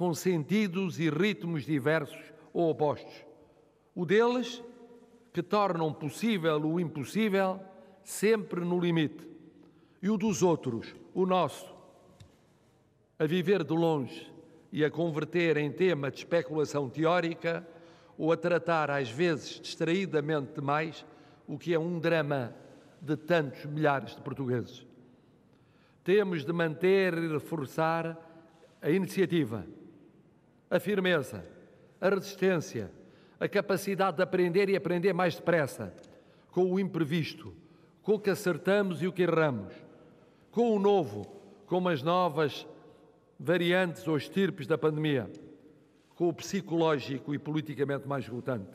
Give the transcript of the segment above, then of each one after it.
com sentidos e ritmos diversos ou opostos. O deles, que tornam possível o impossível, sempre no limite. E o dos outros, o nosso, a viver de longe e a converter em tema de especulação teórica ou a tratar, às vezes distraidamente demais, o que é um drama de tantos milhares de portugueses. Temos de manter e reforçar a iniciativa, a firmeza, a resistência, a capacidade de aprender e aprender mais depressa, com o imprevisto, com o que acertamos e o que erramos, com o novo, com as novas variantes ou estirpes da pandemia, com o psicológico e politicamente mais esgotante.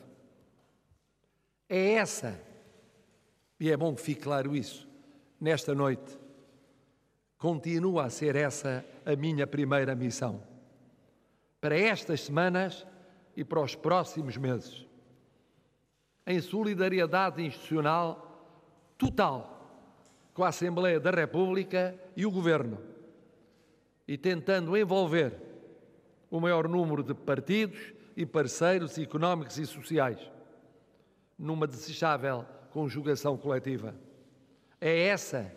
É essa, e é bom que fique claro isso, nesta noite, continua a ser essa a minha primeira missão. Para estas semanas e para os próximos meses. Em solidariedade institucional total com a Assembleia da República e o Governo e tentando envolver o maior número de partidos e parceiros económicos e sociais numa desejável conjugação coletiva. É essa,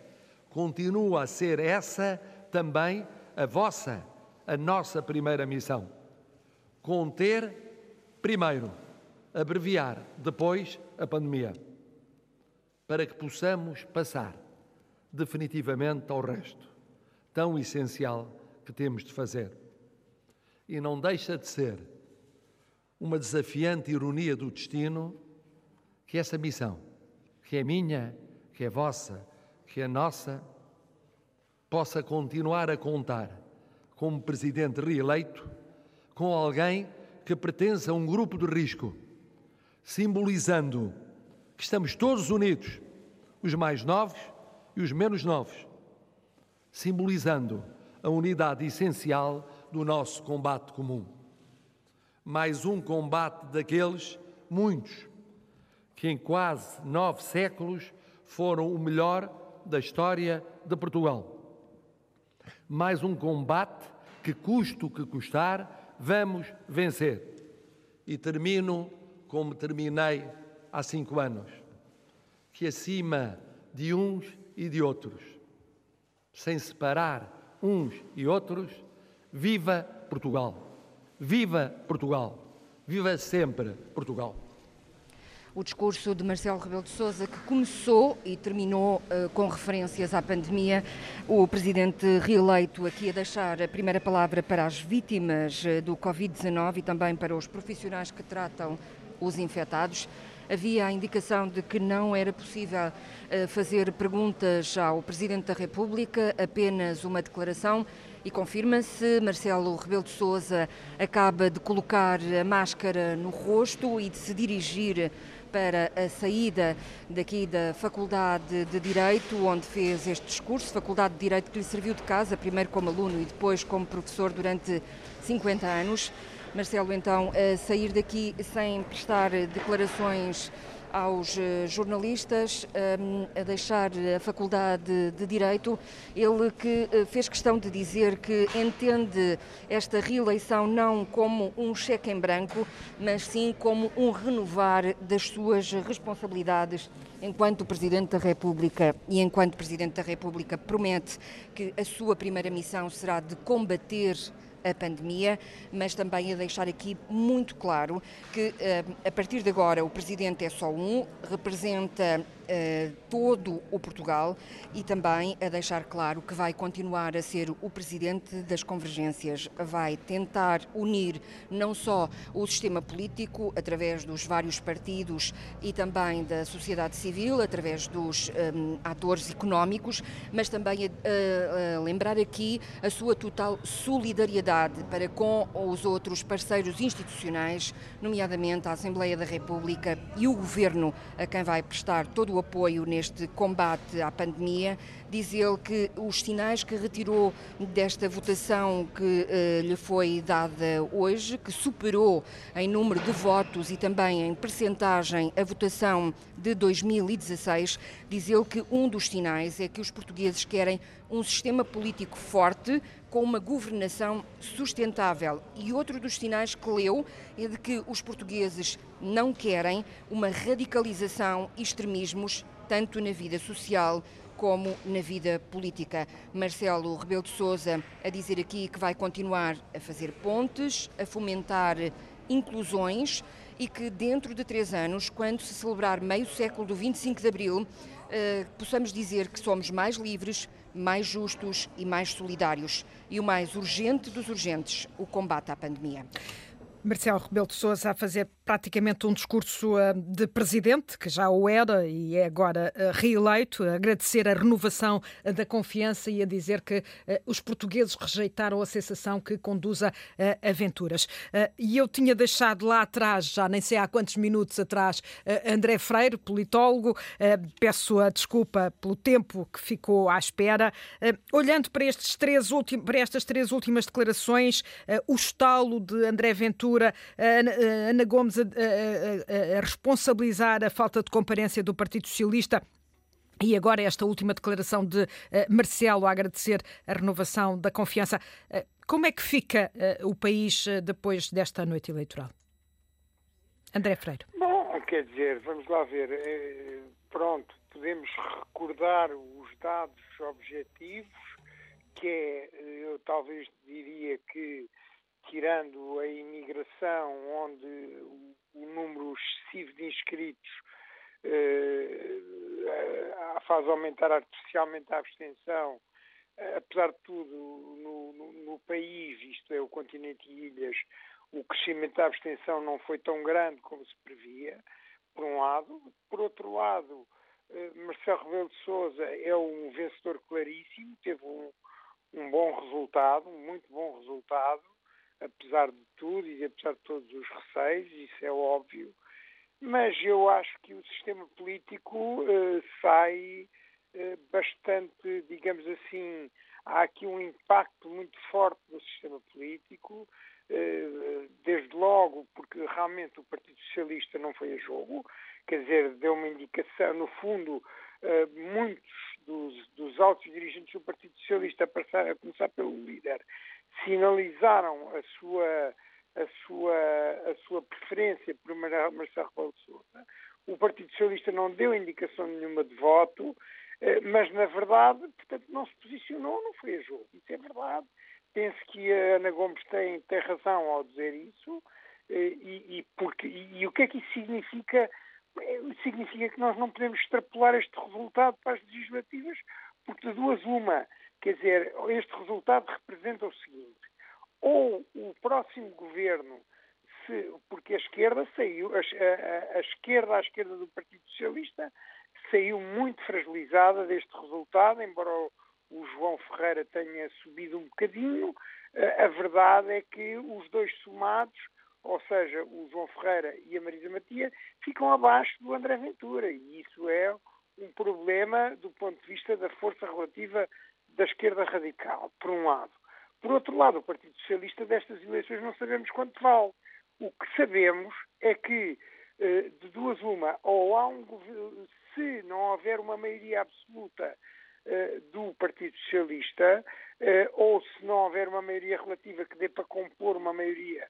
continua a ser essa também a vossa, a nossa primeira missão. Conter, primeiro, abreviar, depois, a pandemia, para que possamos passar definitivamente ao resto, tão essencial que temos de fazer. E não deixa de ser uma desafiante ironia do destino que essa missão, que é minha, que é vossa, que é nossa, possa continuar a contar como presidente reeleito com alguém que pertence a um grupo de risco, simbolizando que estamos todos unidos, os mais novos e os menos novos, simbolizando a unidade essencial do nosso combate comum. Mais um combate daqueles, muitos, que em quase nove séculos foram o melhor da história de Portugal. Mais um combate que, custo que custar, vamos vencer. E termino como terminei há cinco anos, que acima de uns e de outros, sem separar uns e outros, viva Portugal! Viva Portugal! Viva sempre Portugal! O discurso de Marcelo Rebelo de Sousa, que começou e terminou uh, com referências à pandemia, o presidente reeleito aqui a deixar a primeira palavra para as vítimas uh, do Covid-19 e também para os profissionais que tratam os infectados havia a indicação de que não era possível eh, fazer perguntas ao Presidente da República, apenas uma declaração. E confirma-se, Marcelo Rebelo de Sousa acaba de colocar a máscara no rosto e de se dirigir para a saída daqui da Faculdade de Direito, onde fez este discurso, Faculdade de Direito que lhe serviu de casa, primeiro como aluno e depois como professor durante 50 anos. Marcelo, então, a sair daqui sem prestar declarações aos eh, jornalistas, ehm, a deixar a Faculdade de Direito, ele que eh, fez questão de dizer que entende esta reeleição não como um cheque em branco, mas sim como um renovar das suas responsabilidades enquanto Presidente da República. E enquanto Presidente da República promete que a sua primeira missão será de combater a pandemia, mas também a deixar aqui muito claro que eh, a partir de agora o Presidente é só um, representa uh, todo o Portugal e também a deixar claro que vai continuar a ser o presidente das convergências, vai tentar unir não só o sistema político através dos vários partidos e também da sociedade civil, através dos um, atores económicos, mas também a, a lembrar aqui a sua total solidariedade para com os outros parceiros institucionais, nomeadamente a Assembleia da República e o Governo, a quem vai prestar todo o apoio neste combate à pandemia. Diz ele que os sinais que retirou desta votação que uh, lhe foi dada hoje, que superou em número de votos e também em percentagem a votação de 2016, diz ele que um dos sinais é que os portugueses querem um sistema político forte, com uma governação sustentável. E outro dos sinais que leu é de que os portugueses não querem uma radicalização e extremismos tanto na vida social como na vida política. Marcelo Rebelo de Sousa a dizer aqui que vai continuar a fazer pontes, a fomentar inclusões e que dentro de três anos, quando se celebrar meio século do 25 de Abril, eh, possamos dizer que somos mais livres, mais justos e mais solidários. E o mais urgente dos urgentes, o combate à pandemia. Marcelo Rebelo de Sousa a fazer praticamente um discurso eh, de presidente, que já o era e é agora eh, reeleito, a agradecer a renovação eh, da confiança e a dizer que os portugueses rejeitaram a sensação que conduz a aventuras. E eu tinha deixado lá atrás, já nem sei há quantos minutos atrás, André Freire, politólogo, peço a desculpa pelo tempo que ficou à espera. Olhando para, estes três para estas três últimas declarações, o estalo de André Ventura, Ana Gomes a, a, a, responsabilizar a falta de comparência do Partido Socialista. E agora esta última declaração de uh, Marcelo a agradecer a renovação da confiança. Uh, como é que fica uh, o país depois desta noite eleitoral? André Freire. Bom, quer dizer, vamos lá ver. Pronto, podemos recordar os dados objetivos, que é, eu talvez diria que tirando a imigração, onde o, número excessivo de inscritos eh, faz aumentar artificialmente a abstenção, eh, apesar de tudo, no, no, no, país, isto é, o continente e ilhas, o crescimento da abstenção não foi tão grande como se previa, por um lado. Por outro lado, eh, Marcelo Rebelo de Sousa é um vencedor claríssimo, teve um, um bom resultado, um muito bom resultado, apesar de tudo e apesar de todos os receios, isso é óbvio, mas eu acho que o sistema político uh, sai uh, bastante, digamos assim, há aqui um impacto muito forte no sistema político, uh, desde logo porque realmente o Partido Socialista não foi a jogo, quer dizer, deu uma indicação, no fundo, muitos dos, dos altos dirigentes do Partido Socialista, a, a começar pelo líder, sinalizaram a sua, a sua, a sua preferência por Marcelo Rebelo de Sousa. O Partido Socialista não deu indicação nenhuma de voto, eh, mas na verdade, portanto, não se posicionou, não foi a jogo. Isso é verdade. Penso que a Ana Gomes tem, tem razão ao dizer isso. Eh, e, e, porque, e, e o que é que isso significa? Eh, significa que nós não podemos extrapolar este resultado para as legislativas, porque de duas uma, Quer dizer, este resultado representa o seguinte: ou o próximo governo, se, porque a esquerda saiu, a, a, a esquerda à esquerda do Partido Socialista saiu muito fragilizada deste resultado, embora o, o João Ferreira tenha subido um bocadinho, a verdade é que os dois somados, ou seja, o João Ferreira e a Marisa Matia, ficam abaixo do André Ventura. E isso é um problema do ponto de vista da força relativa da esquerda radical, por um lado. Por outro lado, o Partido Socialista destas eleições não sabemos quanto vale. O que sabemos é que, eh, de duas uma, ou há um se não houver uma maioria absoluta eh, do Partido Socialista, eh, ou se não houver uma maioria relativa que dê para compor uma maioria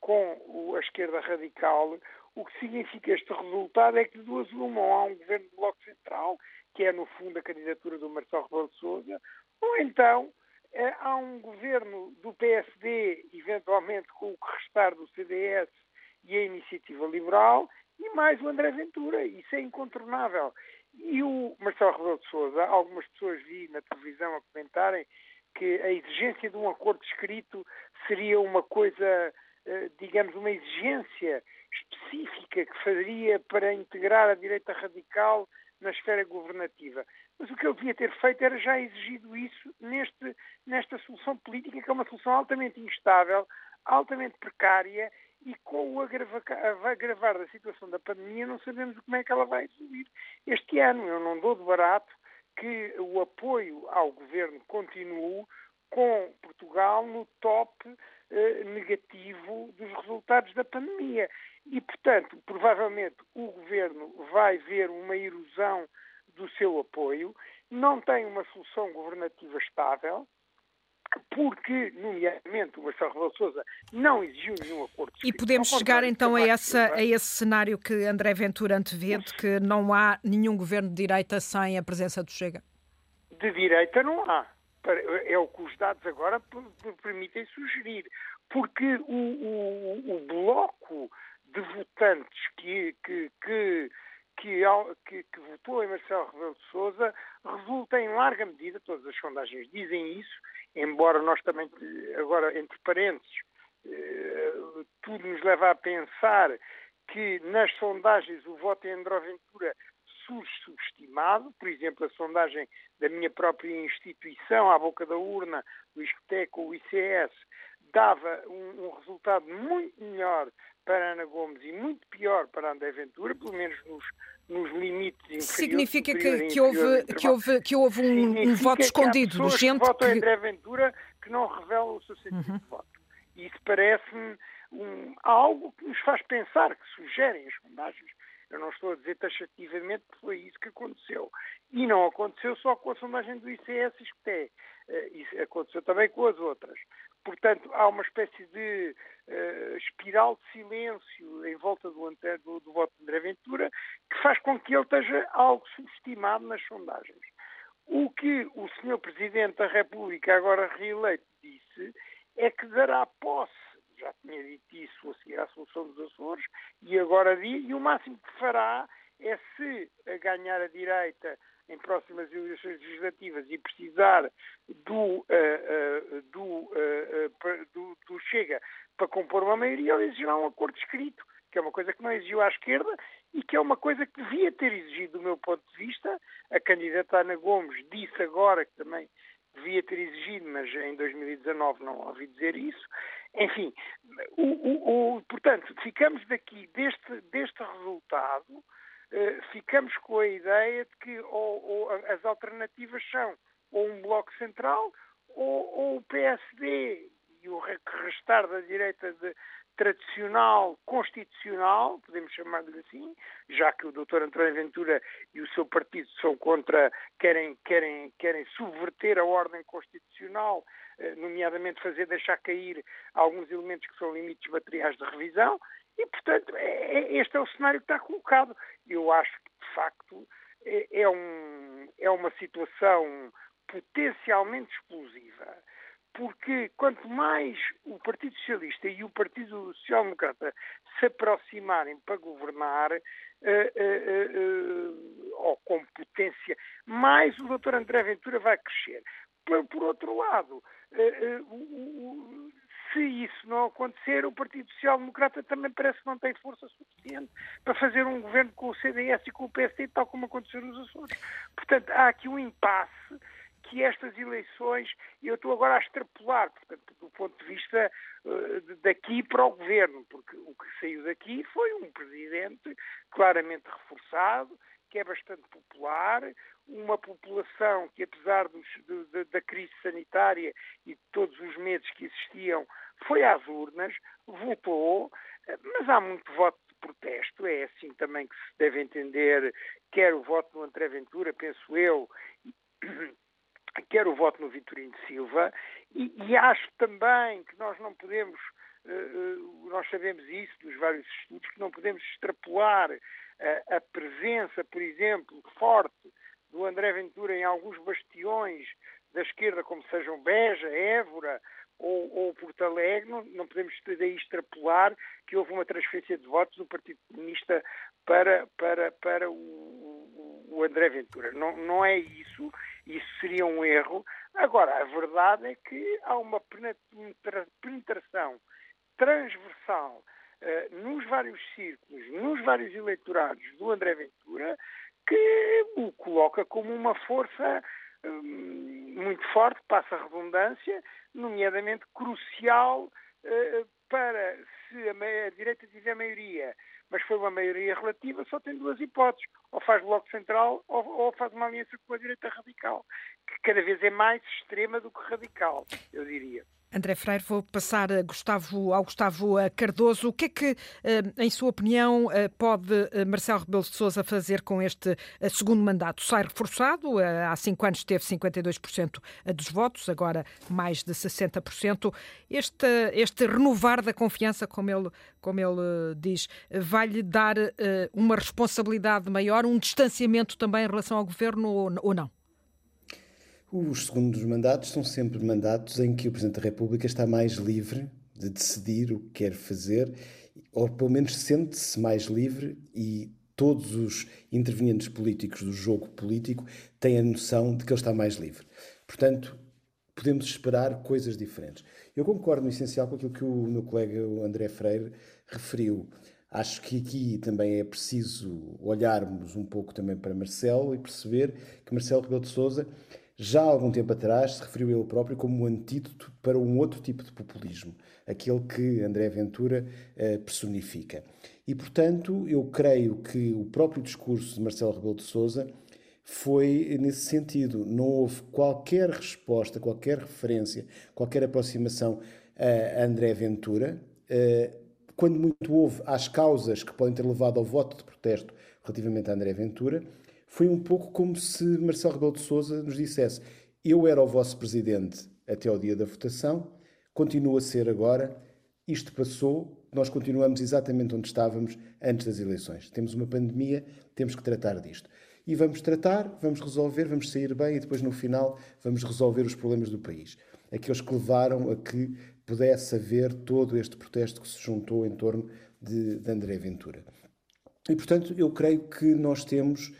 com a esquerda radical, o que significa este resultado é que de duas uma, ou há um governo de bloco central, que é no fundo a candidatura do Marcelo Rebelo de Sousa, ou então eh, há um governo do PSD, eventualmente com o que restar do CDS e a Iniciativa Liberal, e mais o André Ventura. Isso é incontornável. E o Marcelo Rebelo de Sousa, algumas pessoas vi na televisão a comentarem que a exigência de um acordo escrito seria uma coisa, eh, digamos, uma exigência específica que faria para integrar a direita radical na esfera governativa. Mas o que ele devia ter feito era já exigido isso neste, nesta solução política, que é uma solução altamente instável, altamente precária e com o agravar da situação da pandemia não sabemos como é que ela vai subir este ano. Eu não dou de barato que o apoio ao governo continue com Portugal no top eh, negativo dos resultados da pandemia. E, portanto, provavelmente o governo vai ver uma erosão do seu apoio, não tem uma solução governativa estável, porque, nomeadamente, o Marcelo Rebelo Sousa não exigiu nenhum acordo. E podemos chegar então a, essa, a esse cenário que André Ventura antevê, de que não há nenhum governo de direita sem a presença do Chega? De direita não há. É o que os dados agora permitem sugerir. Porque o, o, o bloco de votantes que, que, que que, que, que, votou em Marcelo Rebelo de Sousa resulta em larga medida, todas as sondagens dizem isso, embora nós também, agora, entre parênteses, eh, tudo nos leva a pensar que nas sondagens o voto em André Ventura surge subestimado, por exemplo, a sondagem da minha própria instituição, à boca da urna, o Iscoteco, o ICS, dava um, um, resultado muito melhor para Ana Gomes e muito pior para André Ventura, pelo menos nos, nos limites inferiores. Significa que, que, houve, que, houve, que houve um, um voto escondido de gente que... votam que... André Ventura que não revela o seu sentido uhum. de voto. E isso parece-me um, algo que nos faz pensar, que sugerem as sondagens. Eu não estou a dizer taxativamente que foi isso que aconteceu. E não aconteceu só com a sondagem do ICS e SCTE. Uh, isso aconteceu também com as outras. Portanto, há uma espécie de uh, espiral de silêncio em volta do, do, do voto de André Ventura que faz com que ele esteja algo subestimado nas sondagens. O que o Sr. Presidente da República, agora reeleito, disse é que dará posse, já tinha dito isso a seguir à solução dos Açores, e agora diz, e o máximo que fará é se ganhar a direita em próximas eleições legislativas e precisar do, uh, uh, do, uh, do, do, Chega para compor uma maioria, ele exigirá um acordo escrito, que é uma coisa que não exigiu à esquerda e que é uma coisa que devia ter exigido, do meu ponto de vista. A candidata Ana Gomes disse agora que também devia ter exigido, mas em 2019 não ouvi dizer isso. Enfim, o, o, o, portanto, ficamos daqui deste, deste resultado eh, ficamos com a ideia de que ou, ou as alternativas são ou um bloco central ou, ou o PSD e o restar da direita de, tradicional, constitucional, podemos chamar-lhe assim, já que o Dr. António Ventura e o seu partido são contra, querem, querem, querem subverter a ordem constitucional, eh, nomeadamente fazer deixar cair alguns elementos que são limites materiais de revisão, e, portanto, é, é, este é o cenário que está colocado. Eu acho que, de facto, é, é, um, é uma situação potencialmente explosiva, porque quanto mais o Partido Socialista e o Partido Social Democrata se aproximarem para governar, uh, uh, uh, ou com potência, mais o Dr. André Ventura vai crescer. Por, por outro lado, se isso não acontecer, o Partido Social Democrata também parece que não tem força suficiente para fazer um governo com o CDS e com o PSD, tal como aconteceu nos Açores. Portanto, há aqui um impasse que estas eleições, e eu estou agora a extrapolar, portanto, do ponto de vista uh, daqui para o governo, porque o que saiu daqui foi um presidente claramente reforçado, que é bastante popular, uma população que, apesar dos, de, da crise sanitária e de todos os medos que existiam, foi às urnas, votou, mas há muito voto de protesto. É assim também que se deve entender, quer o voto no André Ventura, penso eu, quer o voto no Vitorino Silva, e, e acho também que nós não podemos, uh, nós sabemos isso dos vários estudos, que não podemos extrapolar uh, a presença, por exemplo, forte do André Ventura em alguns bastiões da esquerda, como sejam Beja, Évora ou, ou Porto Alegre, não, não, podemos daí extrapolar que houve uma transferência de votos do Partido Comunista para, para, para o, o André Ventura. Não, não é isso, isso seria um erro. Agora, a verdade é que há uma penetração transversal uh, nos vários círculos, nos vários eleitorados do André Ventura, que o coloca como uma força hum, muito forte, passa a redundância, nomeadamente crucial uh, para se a, a, direita tiver maioria, mas foi uma maioria relativa, só tem duas hipóteses. Ou faz bloco central ou, ou, faz uma aliança com a direita radical, que cada vez é mais extrema do que radical, eu diria. André Freire, vou passar a Gustavo, ao Gustavo eh, Cardoso. O que é que, eh, em sua opinião, eh, pode Marcelo Rebelo de Sousa fazer com este segundo mandato? Sai reforçado, há cinco anos teve 52% dos votos, agora mais de 60%. Este, este renovar da confiança, como ele, como ele diz, vai-lhe dar uma responsabilidade maior, um distanciamento também em relação ao governo ou não? Os segundos mandatos são sempre mandatos em que o Presidente da República está mais livre de decidir o que quer fazer, ou pelo menos sente-se mais livre e todos os intervenientes políticos do jogo político têm a noção de que ele está mais livre. Portanto, podemos esperar coisas diferentes. Eu concordo no essencial com aquilo que o meu colega o André Freire referiu. Acho que aqui também é preciso olharmos um pouco também para Marcelo e perceber que Marcelo Rebelo de Sousa já há algum tempo atrás se referiu ele próprio como um antídoto para um outro tipo de populismo, aquele que André Ventura eh, personifica. E, portanto, eu creio que o próprio discurso de Marcelo Rebelo de Sousa foi nesse sentido. Não houve qualquer resposta, qualquer referência, qualquer aproximação a André Ventura. Eh, quando muito houve às causas que podem ter levado ao voto de protesto relativamente a André Ventura, foi um pouco como se Marcelo Rebelo de Sousa nos dissesse: Eu era o vosso presidente até ao dia da votação, continuo a ser agora, isto passou, nós continuamos exatamente onde estávamos antes das eleições. Temos uma pandemia, temos que tratar disto. E vamos tratar, vamos resolver, vamos sair bem e depois no final vamos resolver os problemas do país. Aqueles que levaram a que pudesse haver todo este protesto que se juntou em torno de, de André Ventura. E portanto, eu creio que nós temos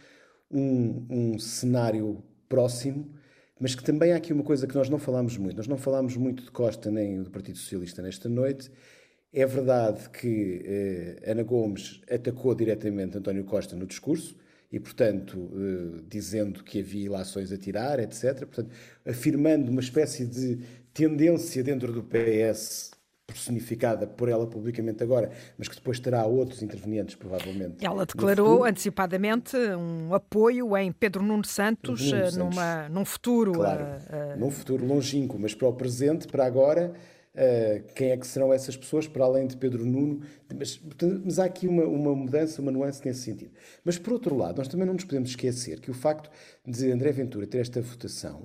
um, um cenário próximo, mas que também há aqui uma coisa que nós não falamos muito. Nós não falamos muito de Costa nem do Partido Socialista nesta noite. É verdade que eh, Ana Gomes atacou diretamente António Costa no discurso e, portanto, eh, dizendo que havia ilações a tirar, etc. Portanto, afirmando uma espécie de tendência dentro do PS personificada por ela publicamente agora, mas que depois terá outros intervenientes, provavelmente. Ela declarou antecipadamente um apoio em Pedro Nuno Santos, Nuno eh, Santos. Numa, num futuro. Claro, uh, uh... num futuro longínquo, mas para o presente, para agora. Uh, quem é que serão essas pessoas, para além de Pedro Nuno? Mas, mas há aqui uma, uma, mudança, uma nuance nesse sentido. Mas, por outro lado, nós também não nos podemos esquecer que o facto de André Ventura ter esta votação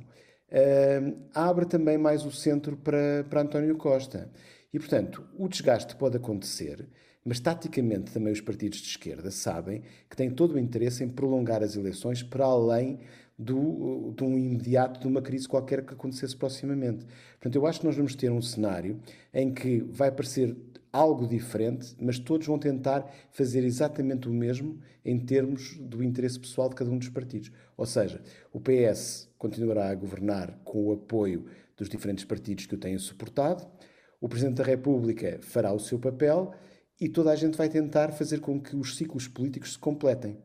abre também mais o centro para, para António Costa. E, portanto, o desgaste pode acontecer, mas taticamente também os partidos de esquerda sabem que têm todo o interesse em prolongar as eleições para além do, de um imediato, de uma crise qualquer que acontecesse proximamente. Portanto, eu acho que nós vamos ter um cenário em que vai parecer algo diferente, mas todos vão tentar fazer exatamente o mesmo em termos do interesse pessoal de cada um dos partidos. Ou seja, o PS continuará a governar com o apoio dos diferentes partidos que o têm suportado, o Presidente da República fará o seu papel e toda a gente vai tentar fazer com que os ciclos políticos se completem.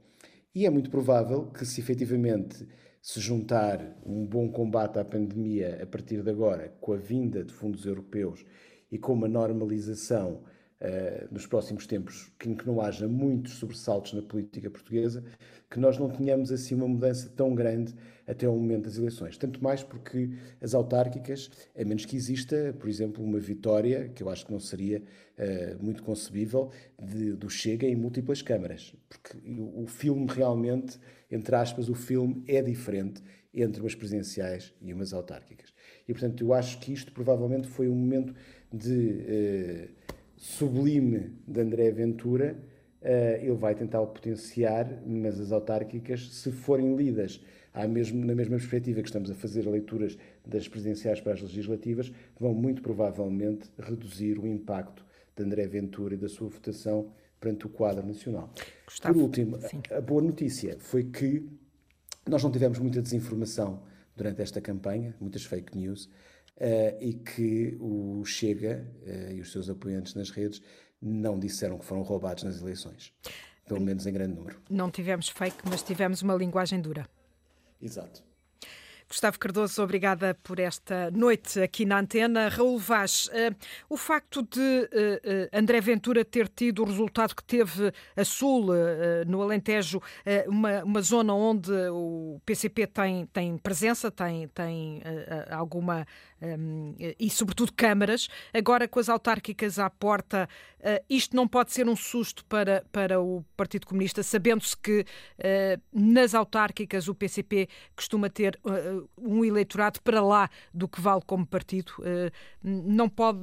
E é muito provável que, se efetivamente se juntar um bom combate à pandemia a partir de agora, com a vinda de fundos europeus e com uma normalização uh, nos próximos tempos, que, que não haja muitos sobressaltos na política portuguesa, que nós não tenhamos assim uma mudança tão grande até ao momento das eleições. Tanto mais porque as autárquicas, a menos que exista, por exemplo, uma vitória, que eu acho que não seria uh, muito concebível, de, do Chega em múltiplas câmaras. Porque o, o filme realmente, entre aspas, o filme é diferente entre umas presidenciais e umas autárquicas. E, portanto, eu acho que isto provavelmente foi um momento de uh, sublime de André Ventura, uh, ele vai tentar potenciar, mas as autárquicas, se forem lidas mesmo, na mesma perspectiva que estamos a fazer leituras das presidenciais para as legislativas, vão muito provavelmente reduzir o impacto de André Ventura e da sua votação perante o quadro nacional. Gustavo, Por último, a boa notícia foi que nós não tivemos muita desinformação durante esta campanha, muitas fake news, uh, e que o Chega uh, e os seus apoiantes nas redes não disseram que foram roubados nas eleições, pelo menos em grande número. Não tivemos fake, mas tivemos uma linguagem dura. Exato. Gustavo Cardoso, obrigada por esta noite aqui na antena. Raul Vaz, uh, o facto de uh, uh, André Ventura ter tido o resultado que teve a Sul, no Alentejo, uma, uma, zona onde o PCP tem, tem presença, tem, tem alguma um, e, sobretudo, câmaras. Agora, com as autárquicas à porta, uh, isto não pode ser um susto para, para o Partido Comunista, sabendo-se que uh, nas autárquicas o PCP costuma ter uh, um eleitorado para lá do que vale como partido. não, pode,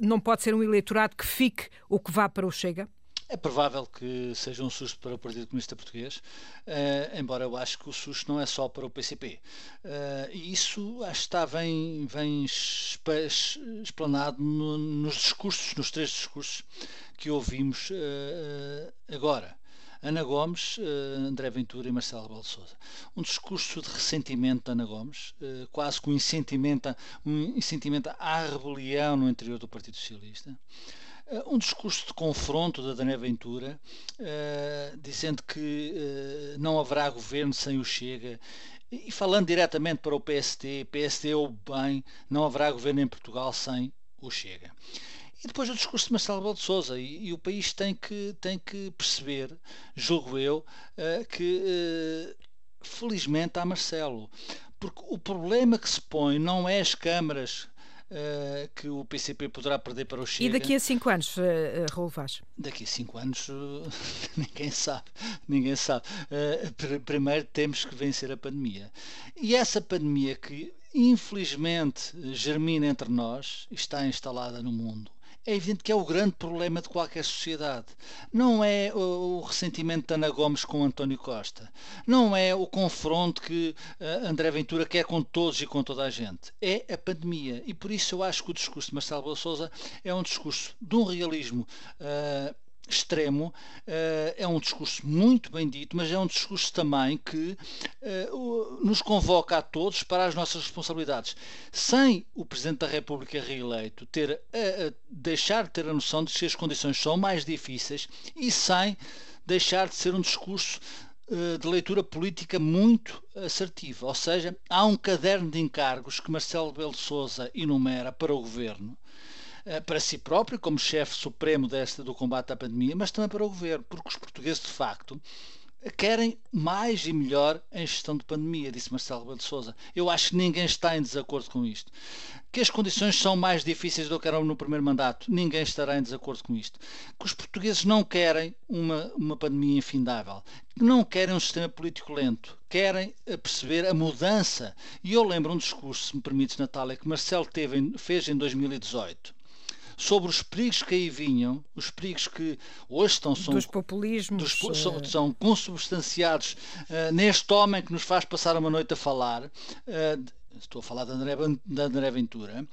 não pode ser um eleitorado que fique ou que vá para o Chega? É provável que seja um susto para o Partido Comunista Português, uh, embora eu acho que o susto não é só para o PCP. Uh, eh, e isso acho que está bem, bem explanado no, nos discursos, nos três discursos que ouvimos uh, agora. Ana Gomes, André Ventura e Marcelo Rebelo de Sousa. Um discurso de ressentimento de Ana Gomes, quase com um um incentimento à rebelião no interior do Partido Socialista. Uh, um discurso de confronto da Daniela Ventura, uh, dizendo que uh, não haverá governo sem o Chega, e falando diretamente para o PST, PST ou bem, não haverá governo em Portugal sem o Chega. E depois o discurso de Marcelo Rebelo de Sousa, e, e, o país tem que, tem que perceber, julgo eu, que felizmente há Marcelo. Porque o problema que se põe não é as câmaras uh, que o PCP poderá perder para o Chega. E daqui a cinco anos, uh, Raul Vaz? Daqui a cinco anos, uh, ninguém sabe. Ninguém sabe. Uh, primeiro temos que vencer a pandemia. E essa pandemia que infelizmente germina entre nós, está instalada no mundo, é evidente que é o grande problema de qualquer sociedade. Não é o, ressentimento de Ana Gomes com António Costa. Não é o confronto que uh, André Ventura quer com todos e com toda a gente. É a pandemia. E por isso eu acho que o discurso de Marcelo Boa Souza é um discurso de um realismo. Uh, extremo, uh, é um discurso muito bem dito, mas é um discurso também que uh, nos convoca a todos para as nossas responsabilidades. Sem o Presidente da República reeleito ter uh, deixar de ter a noção de que as condições são mais difíceis e sem deixar de ser um discurso de leitura política muito assertiva, ou seja, há um caderno de encargos que Marcelo Belo Souza enumera para o governo, eh, para si próprio, como chefe supremo desta, do combate à pandemia, mas também para o governo, porque os portugueses, de facto, querem mais e melhor em gestão de pandemia, disse Marcelo Rebelo de Sousa. Eu acho que ninguém está em desacordo com isto. Que as condições são mais difíceis do que eram no primeiro mandato, ninguém estará em desacordo com isto. Que os portugueses não querem uma, uma pandemia infindável, não querem um sistema político lento, querem eh, perceber a mudança. E eu lembro um discurso, se me permites, Natália, que Marcelo teve, fez em 2018 sobre os perigos que aí vinham, os perigos que hoje estão são, dos populismos dos, são, eh, são, consubstanciados uh, neste homem que nos faz passar uma noite a falar. Uh, estou a falar de André, de André Ventura,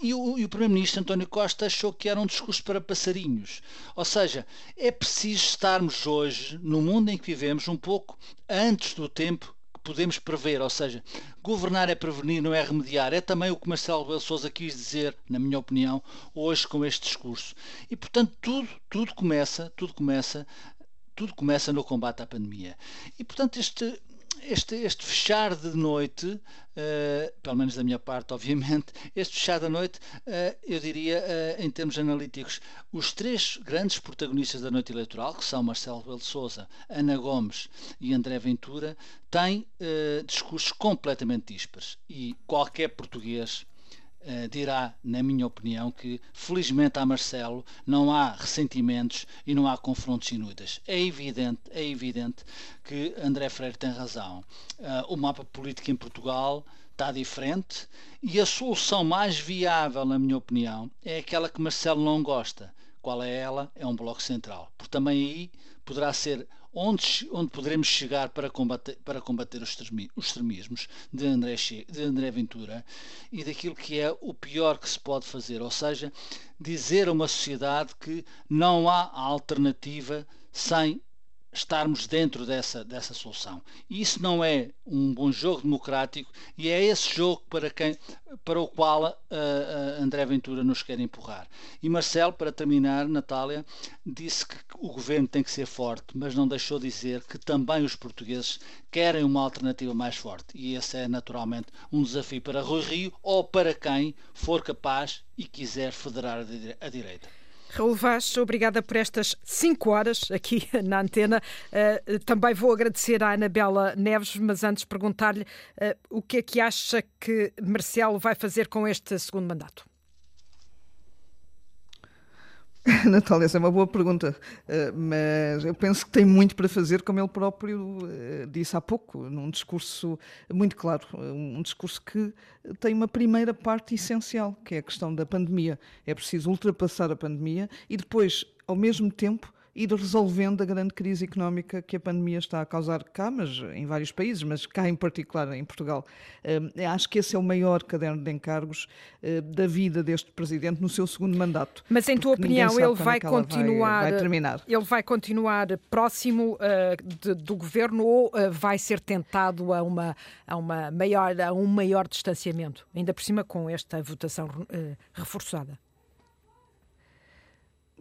e o, o Primeiro-Ministro António Costa achou que era um discurso para passarinhos. Ou seja, é preciso estarmos hoje, no mundo em que vivemos, um pouco antes do tempo podemos prever, ou seja, governar é prevenir, não é remediar. É também o que Marcelo Rebelo Sousa quis dizer, na minha opinião, hoje com este discurso. E portanto tudo, tudo começa, tudo começa, tudo começa no combate à pandemia. E portanto este este, este fechar de noite, uh, pelo menos da minha parte, obviamente, este fechar da noite, uh, eu diria, uh, em termos analíticos, os três grandes protagonistas da noite eleitoral, que são Marcelo Rebelo de Sousa, Ana Gomes e André Ventura, têm discursos completamente díspares. E qualquer português Uh, dirá, na minha opinião, que felizmente a Marcelo não há ressentimentos e não há confrontos inúteis. É evidente, é evidente que André Freire tem razão. Uh, o mapa político em Portugal está diferente e a solução mais viável, na minha opinião, é aquela que Marcelo não gosta. Qual é ela? É um bloco central. Porque também aí poderá ser onde, onde poderemos chegar para combater, para combater os, extremismos de André, de André Ventura e daquilo que é o pior que se pode fazer, ou seja, dizer a uma sociedade que não há alternativa sem estarmos dentro dessa, dessa solução. E isso não é um bom jogo democrático e é esse jogo para, quem, para o qual uh, uh, André Ventura nos quer empurrar. E Marcelo, para terminar, Natália, disse que o governo tem que ser forte, mas não deixou dizer que também os portugueses querem uma alternativa mais forte. E esse é naturalmente um desafio para Rui Rio ou para quem for capaz e quiser federar a direita. Raul Vaz, obrigada por estas cinco horas aqui na antena. Uh, também vou agradecer à Anabela Neves, mas antes perguntar-lhe uh, o que é que acha que Marcelo vai fazer com este segundo mandato. Natália, essa é uma boa pergunta, eh, mas eu penso que tem muito para fazer, como ele próprio eh, disse há pouco, num discurso muito claro, um discurso que tem uma primeira parte essencial, que é a questão da pandemia. É preciso ultrapassar a pandemia e depois, ao mesmo tempo, ir resolvendo a grande crise económica que a pandemia está a causar cá, mas em vários países, mas cá em particular em Portugal. Uh, acho que esse é o maior caderno de encargos uh, da vida deste presidente no seu segundo mandato. Mas em tua opinião ele vai continuar, vai, vai, terminar. ele vai continuar próximo uh, de, do governo ou vai ser tentado a uma a uma maior a um maior distanciamento, ainda por cima com esta votação reforçada?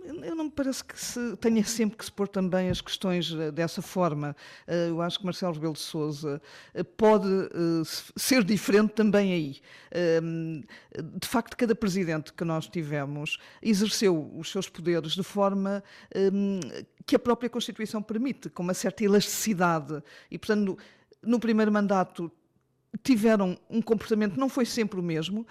Eu não me parece que se tenha sempre que se pôr também as questões eh, dessa forma. Eh, eu acho que Marcelo Rebelo de Sousa eh, pode ser diferente também aí. De facto, cada presidente que nós tivemos exerceu os seus poderes de forma que a própria Constituição permite, com uma certa elasticidade. E, portanto, no primeiro mandato tiveram um comportamento não foi sempre o mesmo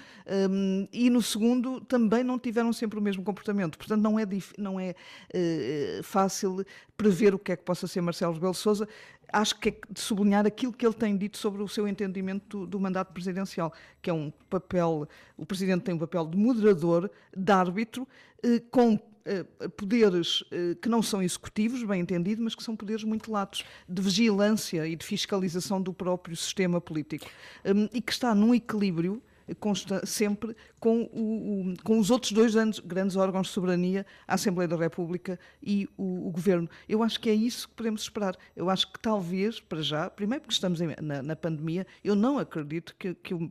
um, e no segundo também não tiveram sempre o mesmo comportamento. Portanto, não é, não é uh, fácil prever o que é que possa ser Marcelo Rebelo de Sousa. Acho que é de sublinhar aquilo que ele tem dito sobre o seu entendimento do, do mandato presidencial, que é um papel, o Presidente tem um papel de moderador, de árbitro, uh, com poderes eh, que não são executivos, bem entendido, mas que são poderes muito latos, de vigilância e de fiscalização do próprio sistema político. Hum, e que está num equilíbrio sempre com, o, o, com os outros dois grandes, grandes, órgãos de soberania, a Assembleia da República e o, o, Governo. Eu acho que é isso que podemos esperar. Eu acho que talvez, para já, primeiro porque estamos em, na, na, pandemia, eu não acredito que, que o,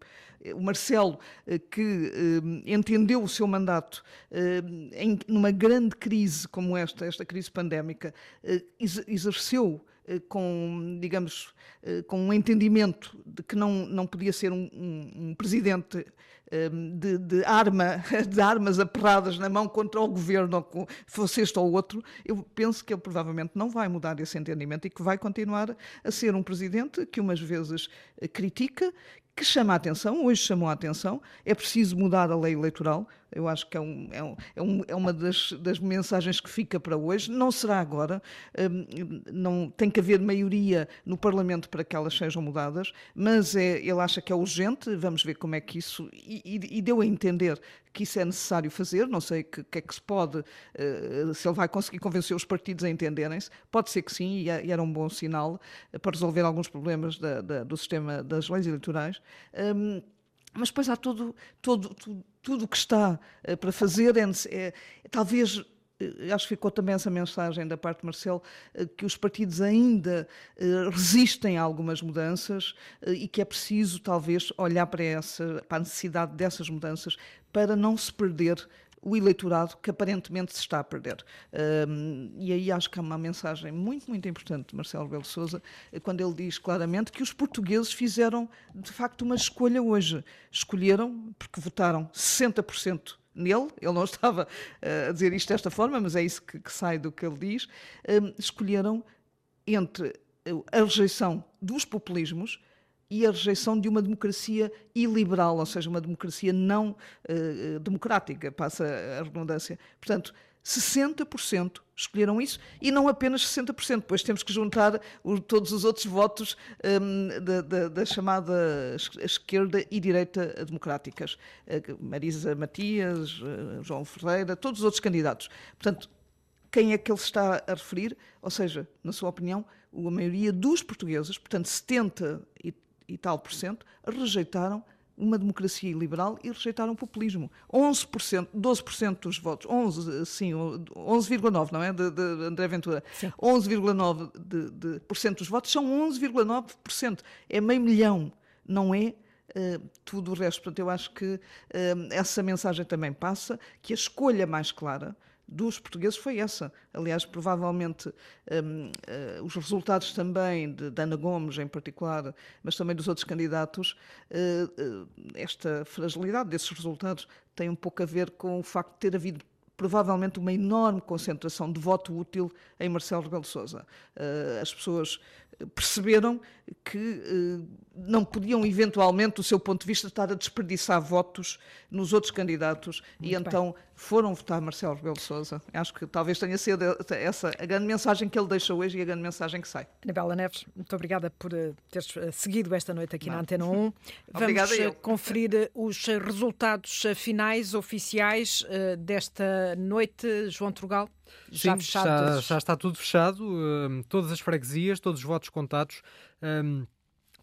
Marcelo, eh, que eh, entendeu o seu mandato eh, em, numa grande crise como esta, esta crise pandémica, eh, exerceu com, digamos, eh, com um entendimento de que não, não podia ser um, um, um presidente eh, de, de, arma, de armas aperradas na mão contra o governo, ou fosse este ou outro, eu penso que ele provavelmente não vai mudar esse entendimento e que vai continuar a ser um presidente que umas vezes critica, que chama a atenção, hoje chamou a atenção, é preciso mudar a lei eleitoral, eu acho que é, um, é, um, é, um, é uma das, das, mensagens que fica para hoje. Não será agora, hum, não, tem que haver maioria no Parlamento para que elas sejam mudadas, mas é, ele acha que é urgente, vamos ver como é que isso. E, e deu a entender que isso é necessário fazer, não sei o que, que, é que se pode, uh, se ele vai conseguir convencer os partidos a entenderem-se, pode ser que sim, e, é, era um bom sinal para resolver alguns problemas da, da, do sistema das leis eleitorais. Um, mas depois há todo, todo, tudo, tudo o que está uh, para fazer. É, é, talvez eh, acho que ficou também essa mensagem da parte de Marcelo, eh, que os partidos ainda resistem a algumas mudanças e que é preciso, talvez, olhar para, essa, para a necessidade dessas mudanças para não se perder o eleitorado que aparentemente se está a perder. Um, e aí acho que há uma mensagem muito, muito importante de Marcelo Belo Souza, quando ele diz claramente que os portugueses fizeram, de facto, uma escolha hoje. Escolheram, porque votaram 60% nele, ele não estava uh, a dizer isto desta forma, mas é isso que, que sai do que ele diz, um, escolheram entre a rejeição dos populismos e a rejeição de uma democracia iliberal, ou seja, uma democracia não uh, democrática, passa a redundância. Portanto, 60% escolheram isso e não apenas 60%, depois temos que juntar o, todos os outros votos um, da, da, da, chamada esquerda e direita democráticas. Uh, Marisa Matias, João Ferreira, todos os outros candidatos. Portanto, quem é que ele está a referir? Ou seja, na sua opinião, a maioria dos portugueses, portanto 70 e e tal por cento rejeitaram uma democracia liberal e rejeitaram o populismo. 11%, 12% dos votos, 11, sim, 11,9, não é? De, de André Ventura. 11,9% dos votos são 11,9%. É meio milhão, não é? Uh, tudo o resto. Portanto, eu acho que uh, essa mensagem também passa, que a escolha mais clara dos portugueses foi essa. Aliás, provavelmente um, uh, eh, os resultados também de, Ana Gomes, em particular, mas também dos outros candidatos, uh, uh, esta fragilidade desses resultados tem um pouco a ver com o facto de ter havido provavelmente uma enorme concentração de voto útil em Marcelo Rebelo de Sousa. As pessoas perceberam que uh, não podiam eventualmente, do seu ponto de vista, estar a desperdiçar votos nos outros candidatos Muito e então bem. foram votar Marcelo Rebelo de Sousa. Acho que talvez tenha sido essa a grande mensagem que ele deixa hoje e a grande mensagem que sai. Anabela Neves, muito obrigada por teres seguido esta noite aqui não. na Antena 1. Vamos Obrigada conferir os resultados finais oficiais desta noite, João Trugal. Já, Sim, já, já, está tudo fechado, uh, todas as freguesias, todos os votos contados. Um,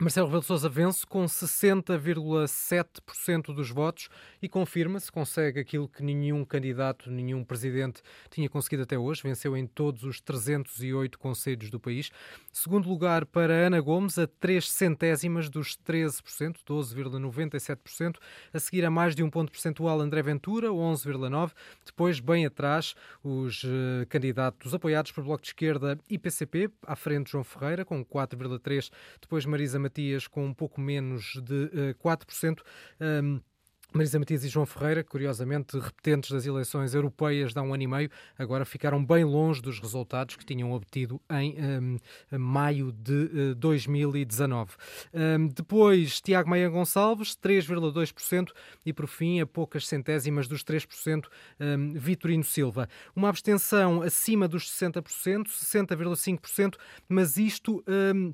Marcelo Rebelo de Sousa vence com 60,7% dos votos e confirma-se, consegue aquilo que nenhum candidato, nenhum presidente tinha conseguido até hoje, venceu em todos os 308 conselhos do país. Segundo lugar para Ana Gomes, a 3 centésimas dos 13%, 12,97%. A seguir a mais de um ponto percentual André Ventura, 11,9%. Depois, bem atrás, os uh, candidatos apoiados por Bloco de Esquerda e PCP, à frente João Ferreira, com 4,3%. Depois Marisa com um pouco menos de uh, eh, 4%. Um, Marisa Matias e João Ferreira, curiosamente repetentes das eleições europeias de há um ano e meio, agora ficaram bem longe dos resultados que tinham obtido em um, maio de uh, 2019. Um, depois, Tiago Maia Gonçalves, 3,2%, e por fim, a poucas centésimas dos 3%, um, Vitorino Silva. Uma abstenção acima dos 60%, 60,5%, mas isto. Um,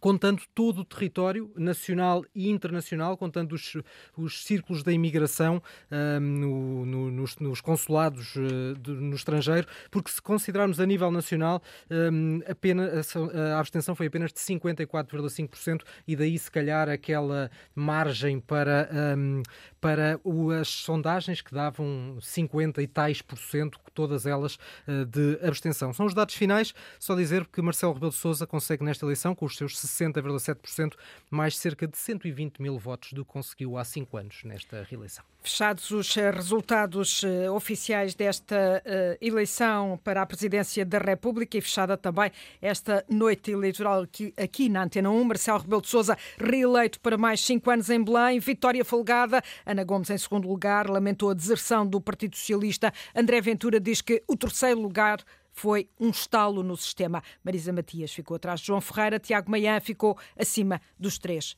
contando todo o território nacional e internacional, contando os, os círculos da imigração um, no, no, nos, nos, consulados uh, de, no estrangeiro, porque se considerarmos a nível nacional, um, apenas, a, a, abstenção foi apenas de 54,5% e daí se calhar aquela margem para, um, para as sondagens que davam 50 e tais por cento, todas elas uh, de abstenção. São os dados finais, só dizer que Marcelo Rebelo de Sousa consegue nesta eleição, com os seus 60,7%, mais cerca de 120 mil votos do que conseguiu há cinco anos nesta reeleição. Fechados os eh, resultados uh, oficiais desta uh, eleição para a presidência da República e fechada também esta noite eleitoral aqui, na Antena 1, Marcelo Rebelo de Sousa reeleito para mais cinco anos em Belém, vitória folgada, Ana Gomes em segundo lugar, lamentou a deserção do Partido Socialista, André Ventura diz que o terceiro lugar foi um estalo no sistema. Marisa Matias ficou atrás de João Ferreira, Tiago Maian ficou acima dos 3%.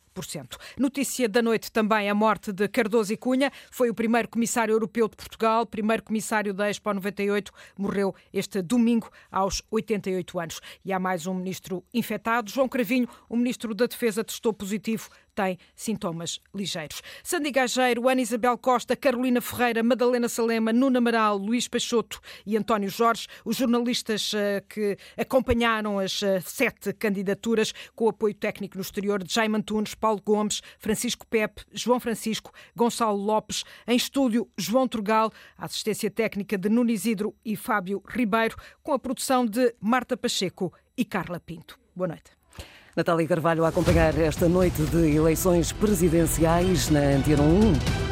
Notícia da noite também a morte de Cardoso e Cunha, foi o primeiro comissário europeu de Portugal, primeiro comissário da Expo 98, morreu este domingo aos 88 anos. E há mais um ministro infectado, João Cravinho, o ministro da Defesa testou positivo tem sintomas ligeiros. Sandy Gageiro, Ana Isabel Costa, Carolina Ferreira, Madalena Salema, Nuno Amaral, Luís Peixoto e António Jorge, os jornalistas uh, que acompanharam as uh, sete candidaturas com apoio técnico no exterior de Jaime Antunes, Paulo Gomes, Francisco Pepe, João Francisco, Gonçalo Lopes, em estúdio João Trugal, a assistência técnica de Nuno Isidro e Fábio Ribeiro, com a produção de Marta Pacheco e Carla Pinto. Boa noite. Natália Carvalho a acompanhar esta noite de eleições presidenciais na Antena 1.